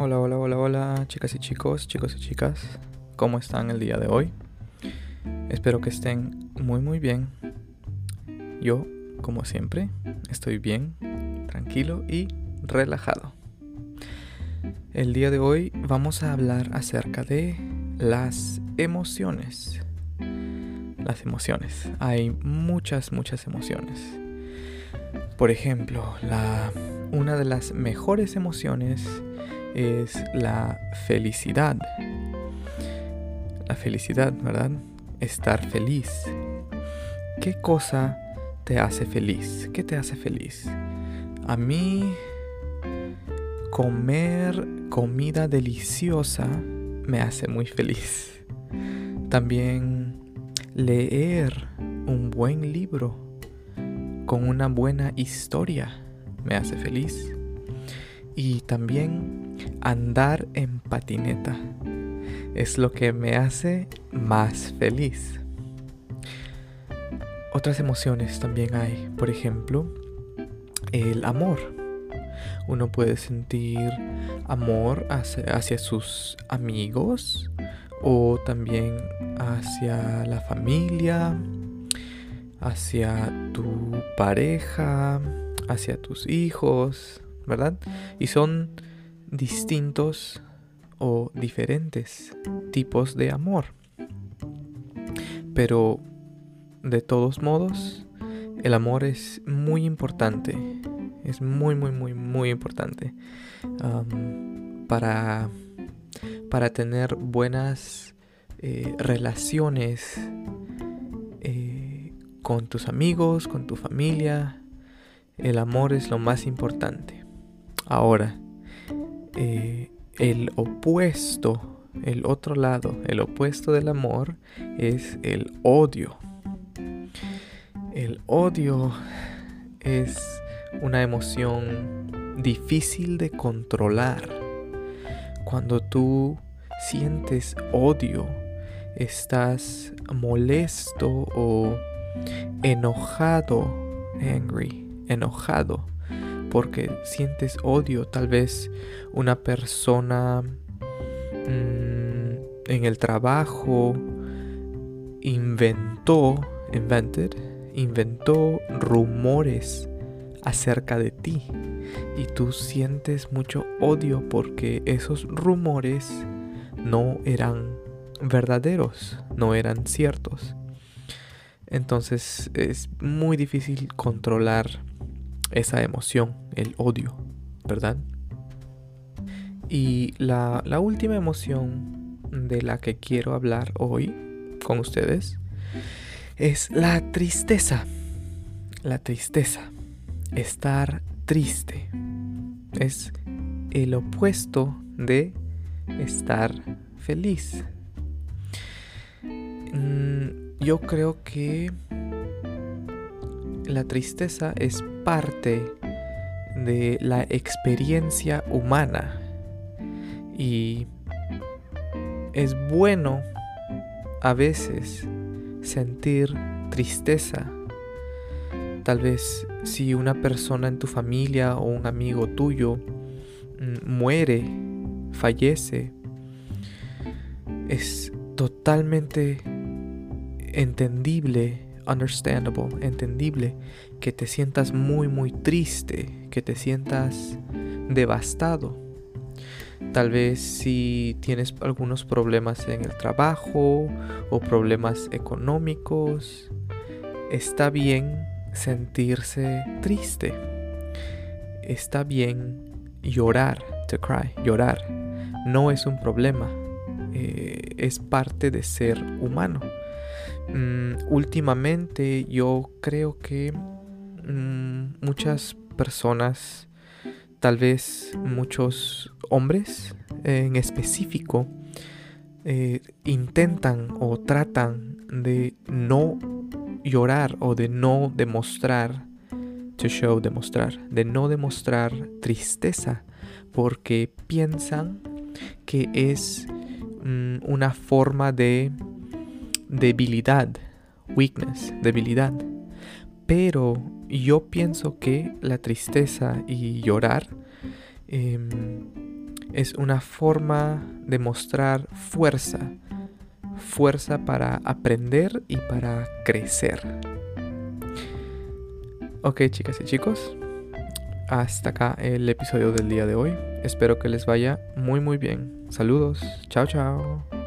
Hola, hola, hola, hola, chicas y chicos, chicos y chicas. ¿Cómo están el día de hoy? Espero que estén muy, muy bien. Yo, como siempre, estoy bien, tranquilo y relajado. El día de hoy vamos a hablar acerca de las emociones. Las emociones. Hay muchas, muchas emociones. Por ejemplo, la, una de las mejores emociones es la felicidad. La felicidad, ¿verdad? Estar feliz. ¿Qué cosa te hace feliz? ¿Qué te hace feliz? A mí comer comida deliciosa me hace muy feliz. También leer un buen libro con una buena historia me hace feliz. Y también andar en patineta es lo que me hace más feliz. Otras emociones también hay, por ejemplo, el amor. Uno puede sentir amor hacia, sus amigos o también hacia la familia, hacia tu pareja, hacia tus hijos, ¿verdad? Y son distintos o diferentes tipos de amor. Pero de todos modos, el amor es muy importante. Es muy, muy, muy, muy importante para, para tener buenas eh, relaciones eh, con tus amigos, con tu familia. El amor es lo más importante. Ahora, eh, el opuesto, el otro lado, el opuesto del amor es el odio. El odio es una emoción difícil de controlar. Cuando tú sientes odio, estás molesto o enojado, angry, enojado porque sientes odio. Tal vez una persona mm, en el trabajo inventó, inventó rumores acerca de ti y tú sientes mucho odio porque esos rumores no eran verdaderos, no eran ciertos. Entonces es muy difícil controlar esa emoción, el odio, ¿verdad? Y la, última emoción de la que quiero hablar hoy con ustedes es la tristeza. La tristeza. Estar triste. Es el opuesto de estar feliz. Mm, yo creo que la tristeza es parte de la experiencia humana y es bueno a veces sentir tristeza. Tal vez si una persona en tu familia o un amigo tuyo mm, muere, fallece, es totalmente entendible understandable, entendible, que te sientas muy muy triste, que te sientas devastado. Tal vez si tienes algunos problemas en el trabajo o problemas económicos, está bien sentirse triste. Está bien llorar, to cry, llorar. No es un problema, eh, es parte de ser humano. Mm, últimamente yo creo que mm, muchas personas, tal vez muchos hombres en específico, eh, intentan o tratan de no llorar o de no demostrar, to show, demostrar, de no demostrar tristeza porque piensan que es mm, una forma de debilidad, weakness, debilidad. Pero yo pienso que la tristeza y llorar em, es una forma de mostrar fuerza, fuerza para aprender y para crecer. Ok chicas y chicos, hasta acá el episodio del día de hoy. Espero que les vaya muy muy bien. Saludos, chao chao.